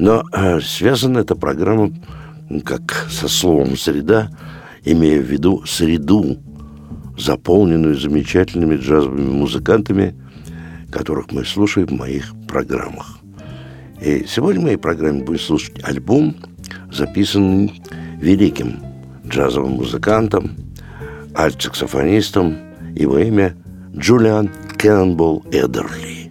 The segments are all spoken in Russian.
Но э, связана эта программа, как со словом «среда», имея в виду среду, заполненную замечательными джазовыми музыкантами, которых мы слушаем в моих программах. И сегодня в моей программе будет слушать альбом, записанный великим джазовым музыкантом, альт-саксофонистом, его имя Джулиан Кэмпбелл Эдерли.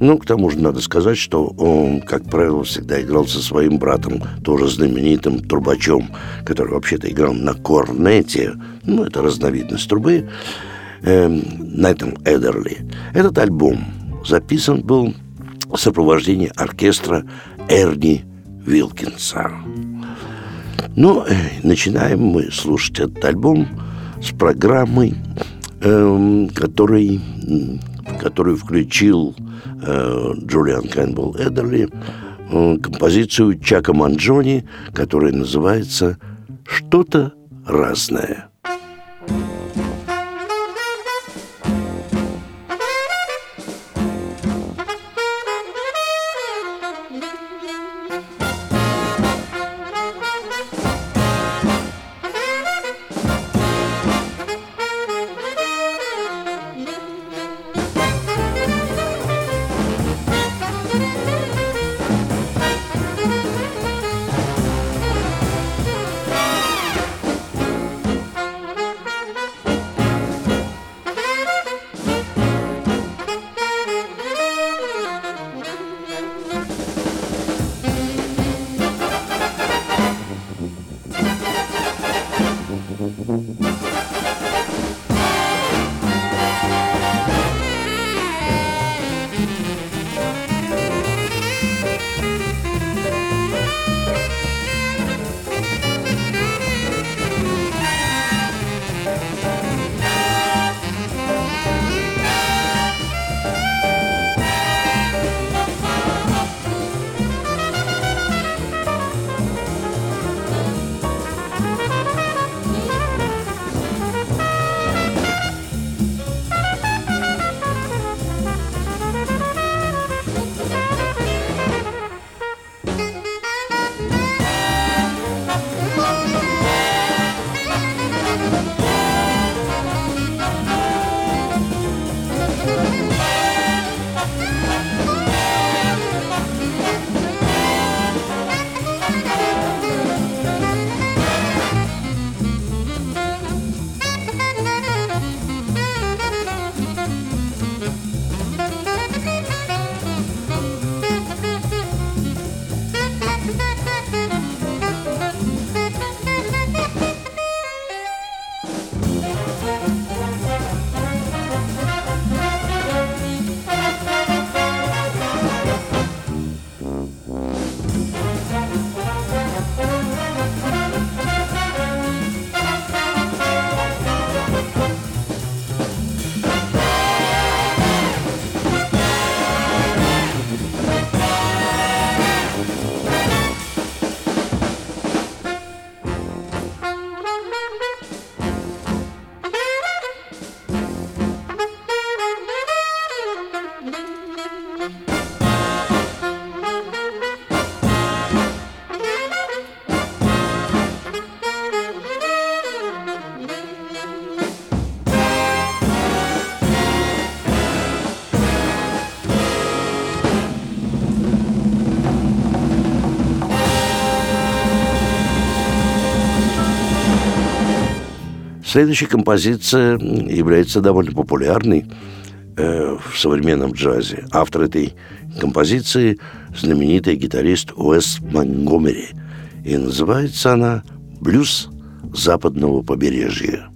Ну, к тому же надо сказать, что он, как правило, всегда играл со своим братом, тоже знаменитым трубачом, который вообще-то играл на корнете, ну, это разновидность трубы, э, Найтом Эдерли. Этот альбом записан был в сопровождении оркестра Эрни Вилкинса. Ну, э, начинаем мы слушать этот альбом с программой, э, который, который включил э, Джулиан Кэмпбелл Эдерли э, композицию Чака Манджони, которая называется «Что-то разное». Следующая композиция является довольно популярной э, в современном джазе. Автор этой композиции – знаменитый гитарист Уэс Монгомери. И называется она «Блюз западного побережья».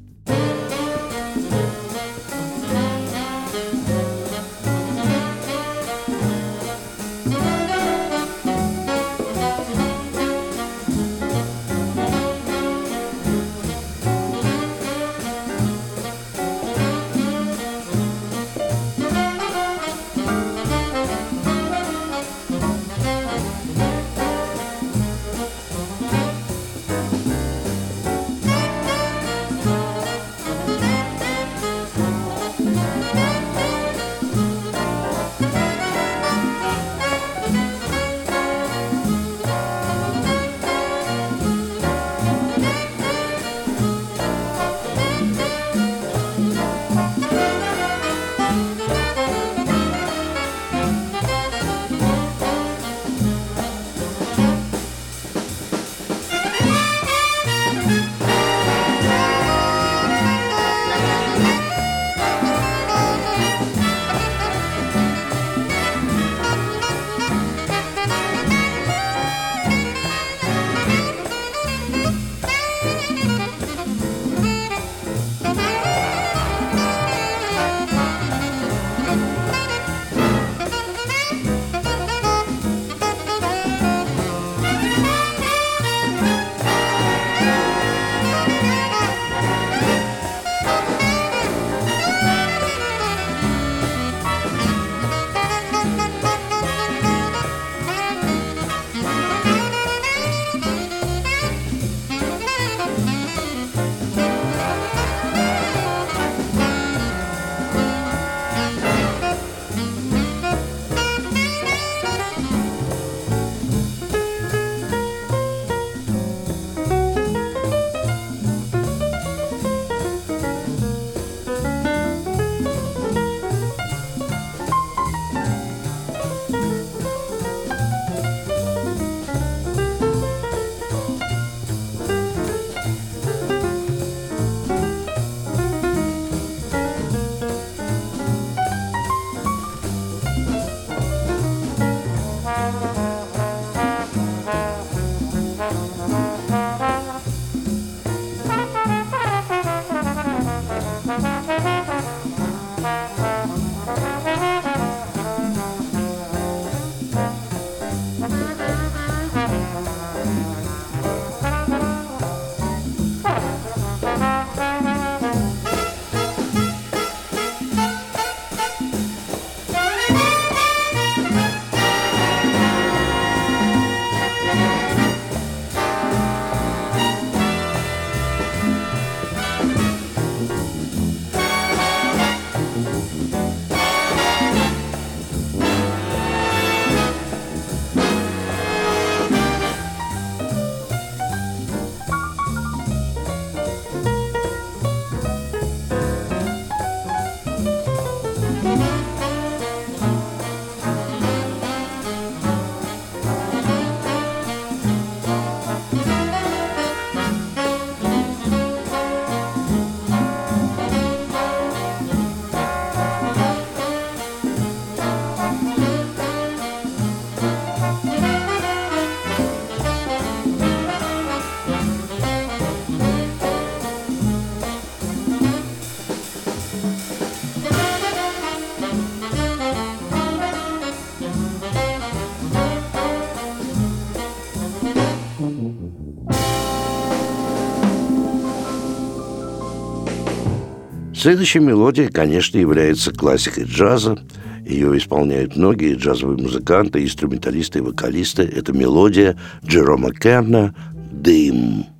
Следующая мелодия, конечно, является классикой джаза. Ее исполняют многие джазовые музыканты, инструменталисты и вокалисты. Это мелодия Джерома Керна «Дым».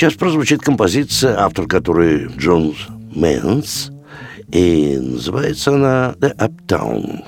Сейчас прозвучит композиция, автор которой Джон Мэнс, и называется она «The Uptown».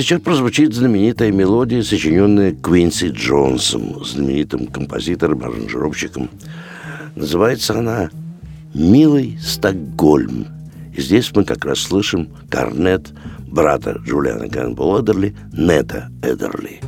Сейчас прозвучит знаменитая мелодия, сочиненная Квинси Джонсом, знаменитым композитором, аранжировщиком. Называется она «Милый Стокгольм». И здесь мы как раз слышим корнет брата Джулиана Гамбл Эдерли, Нета Эдерли.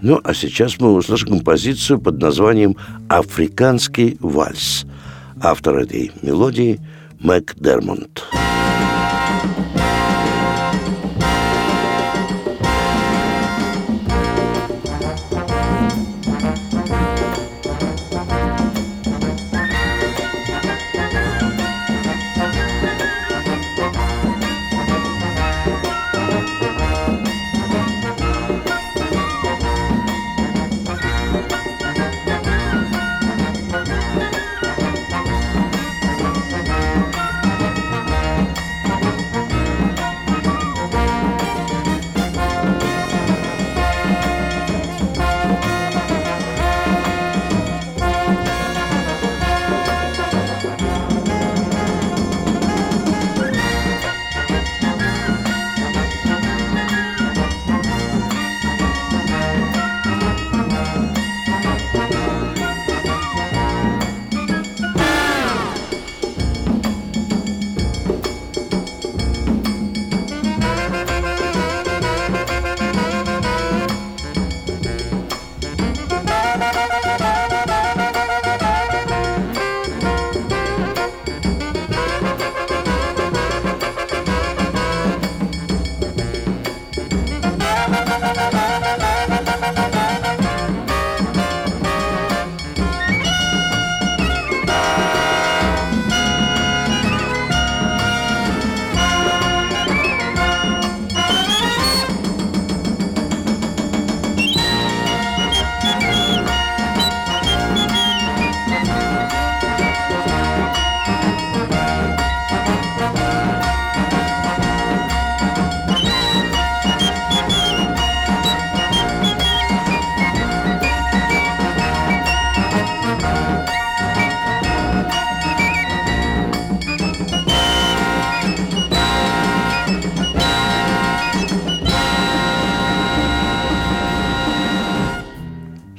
Ну, а сейчас мы услышим композицию под названием «Африканский вальс». Автор этой мелодии – Мэг Дермонт.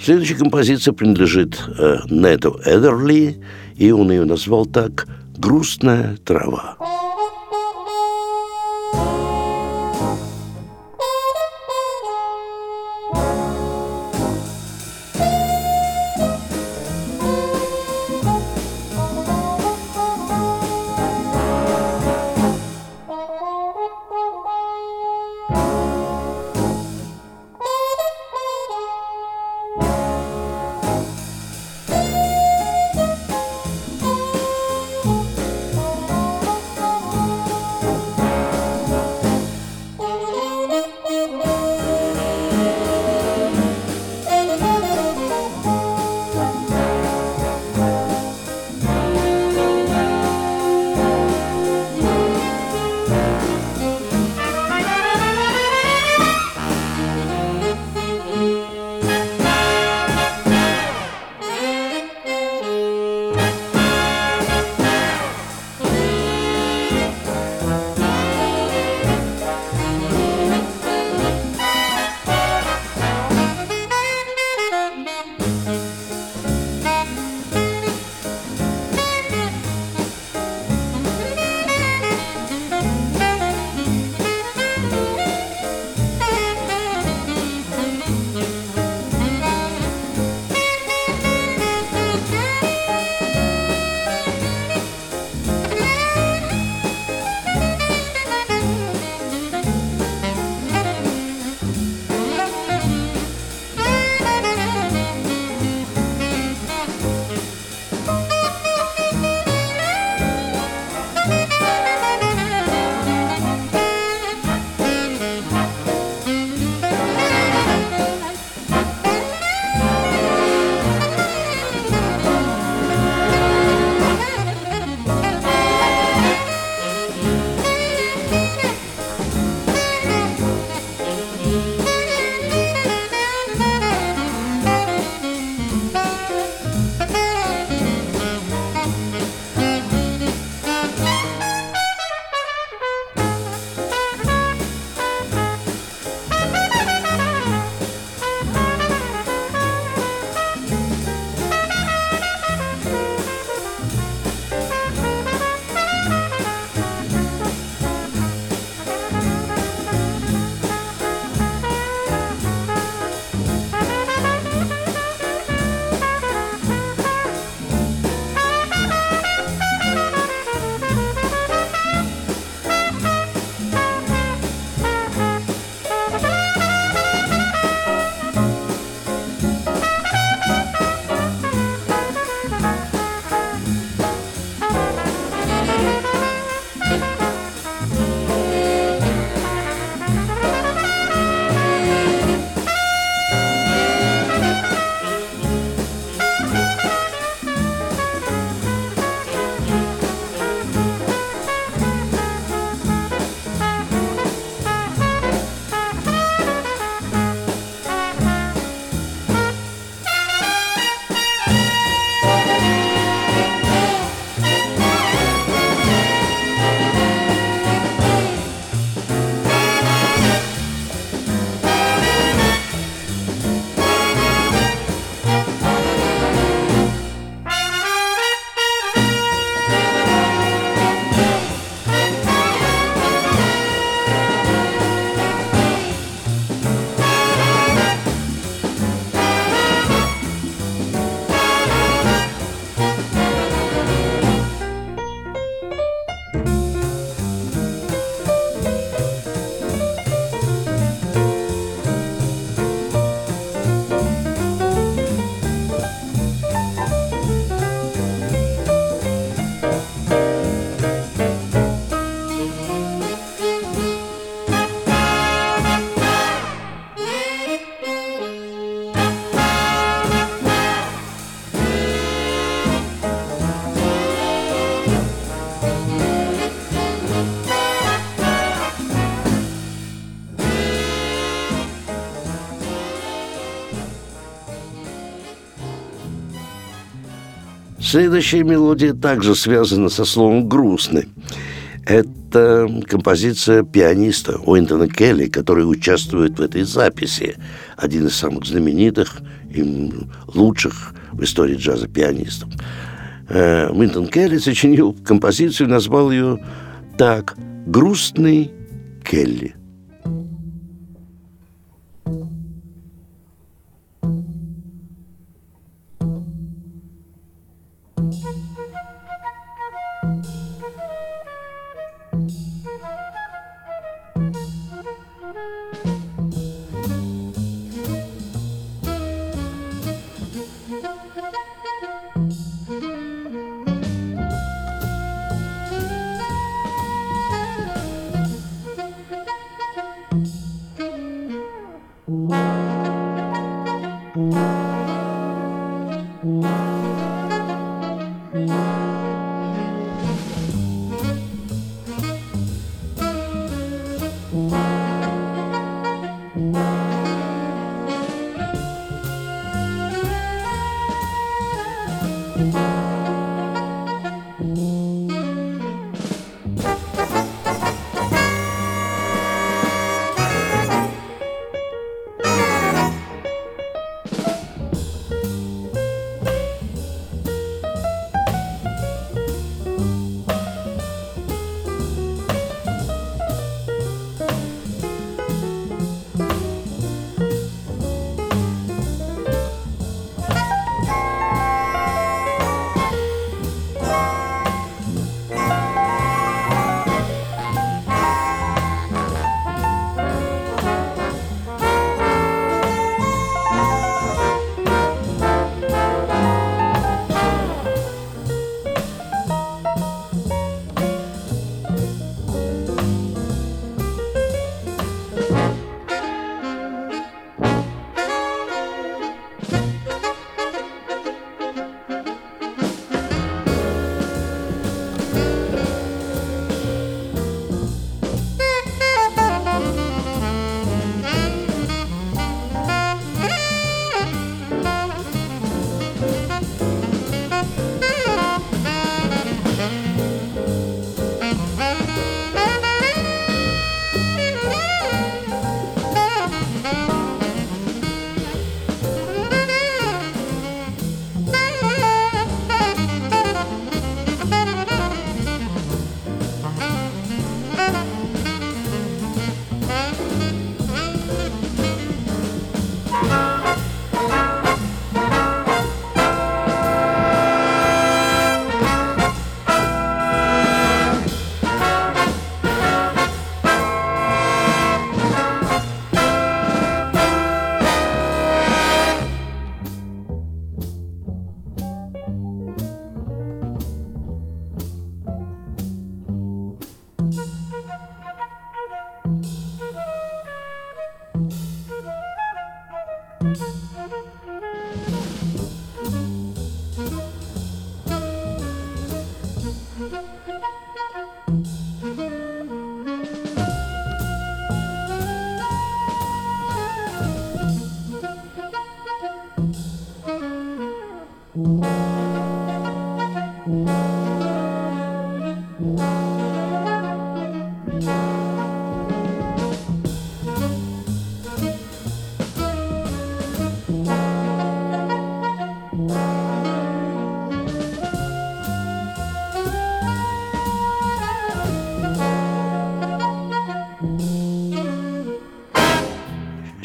Следующая композиция принадлежит э, Неду Эдерли, и он ее назвал так «Грустная трава». Следующая мелодия также связана со словом «грустный». Это композиция пианиста Уинтона Келли, который участвует в этой записи. Один из самых знаменитых и лучших в истории джаза пианистов. Э, Уинтон Келли сочинил композицию, назвал ее так «Грустный Келли».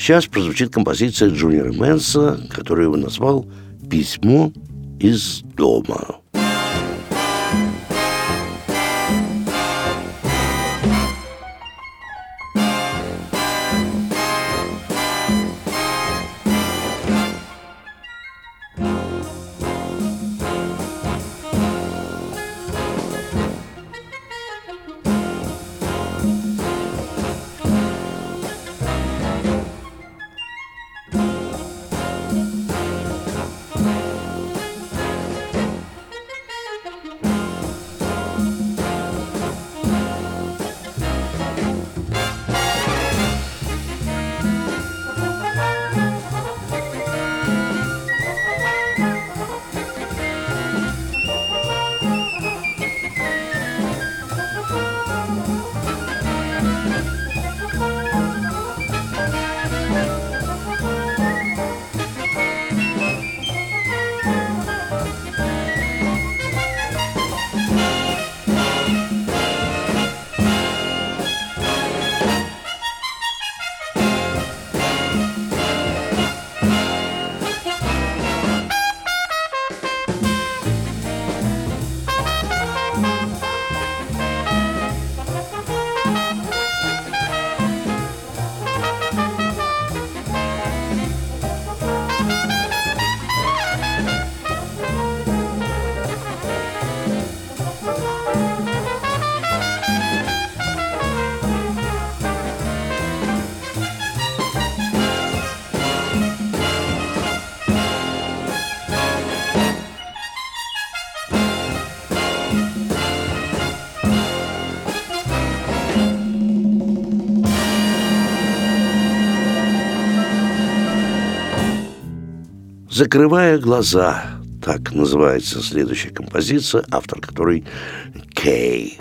Сейчас прозвучит композиция Джуниора Мэнса, которую он назвал «Письмо из дома». «Закрывая глаза» — так называется следующая композиция, автор которой Кей.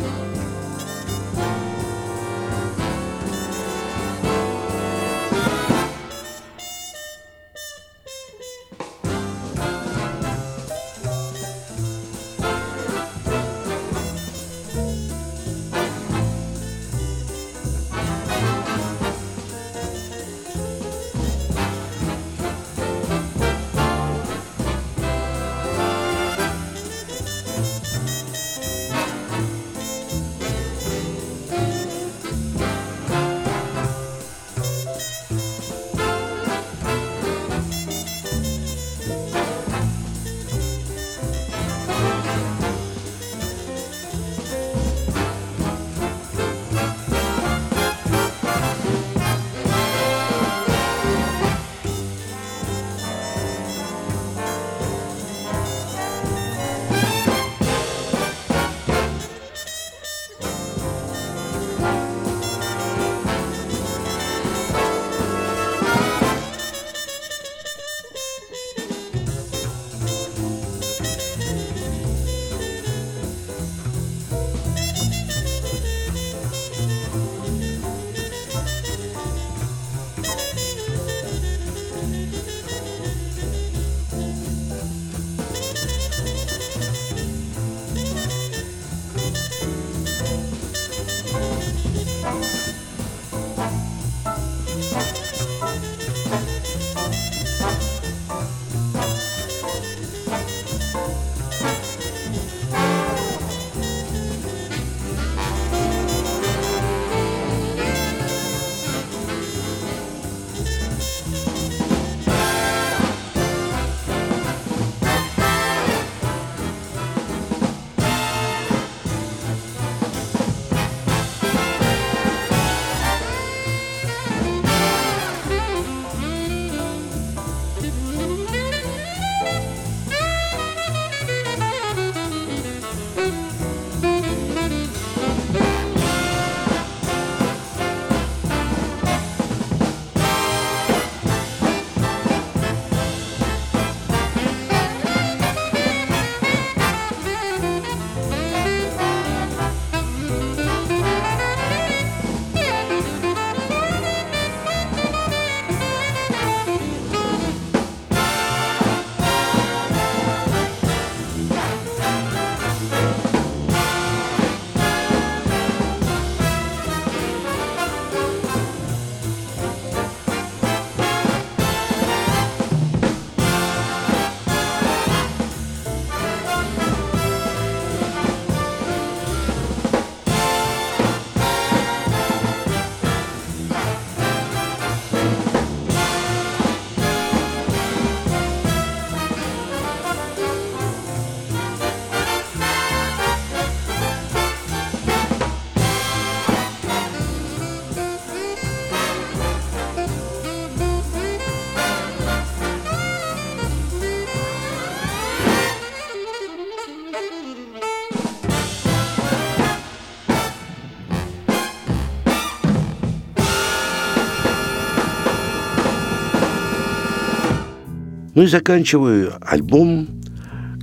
Ну и заканчиваю альбом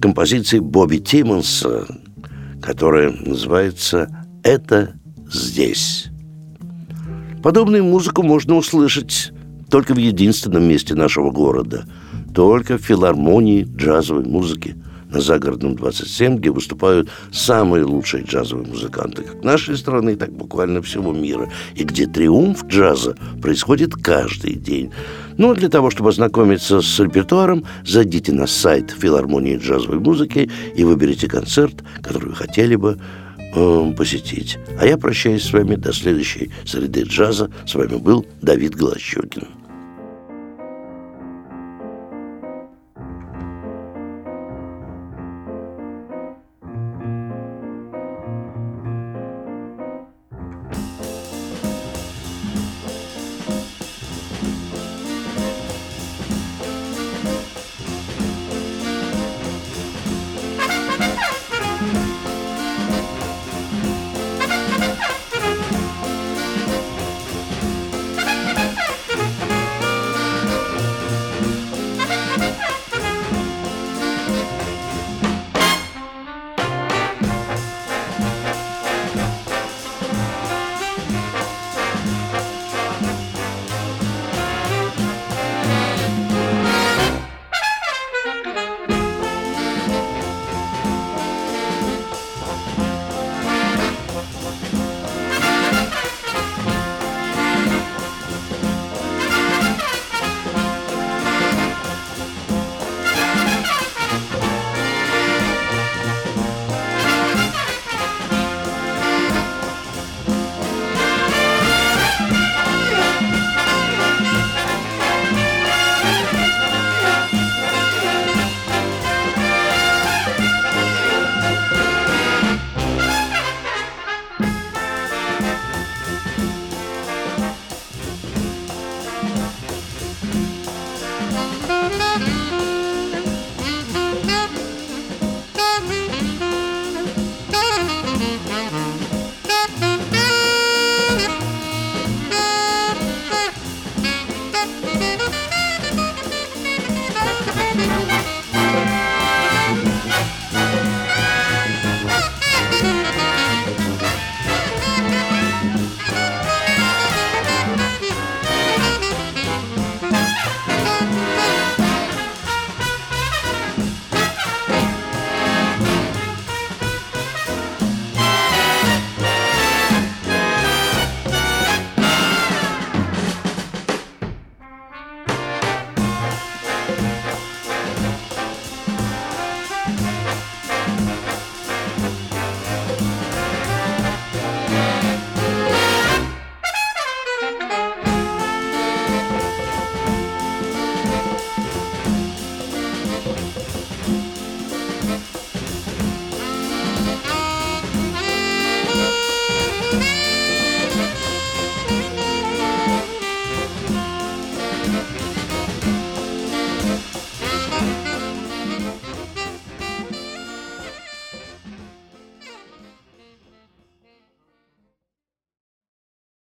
композицией Бобби Тиммонса, которая называется «Это здесь». Подобную музыку можно услышать только в единственном месте нашего города, только в филармонии джазовой музыки на Загородном 27, где выступают самые лучшие джазовые музыканты как нашей страны, так буквально всего мира, и где триумф джаза происходит каждый день. Ну, для того, чтобы ознакомиться с репертуаром, зайдите на сайт филармонии джазовой музыки и выберите концерт, который вы хотели бы э, посетить. А я прощаюсь с вами до следующей среды джаза. С вами был Давид Голощекин.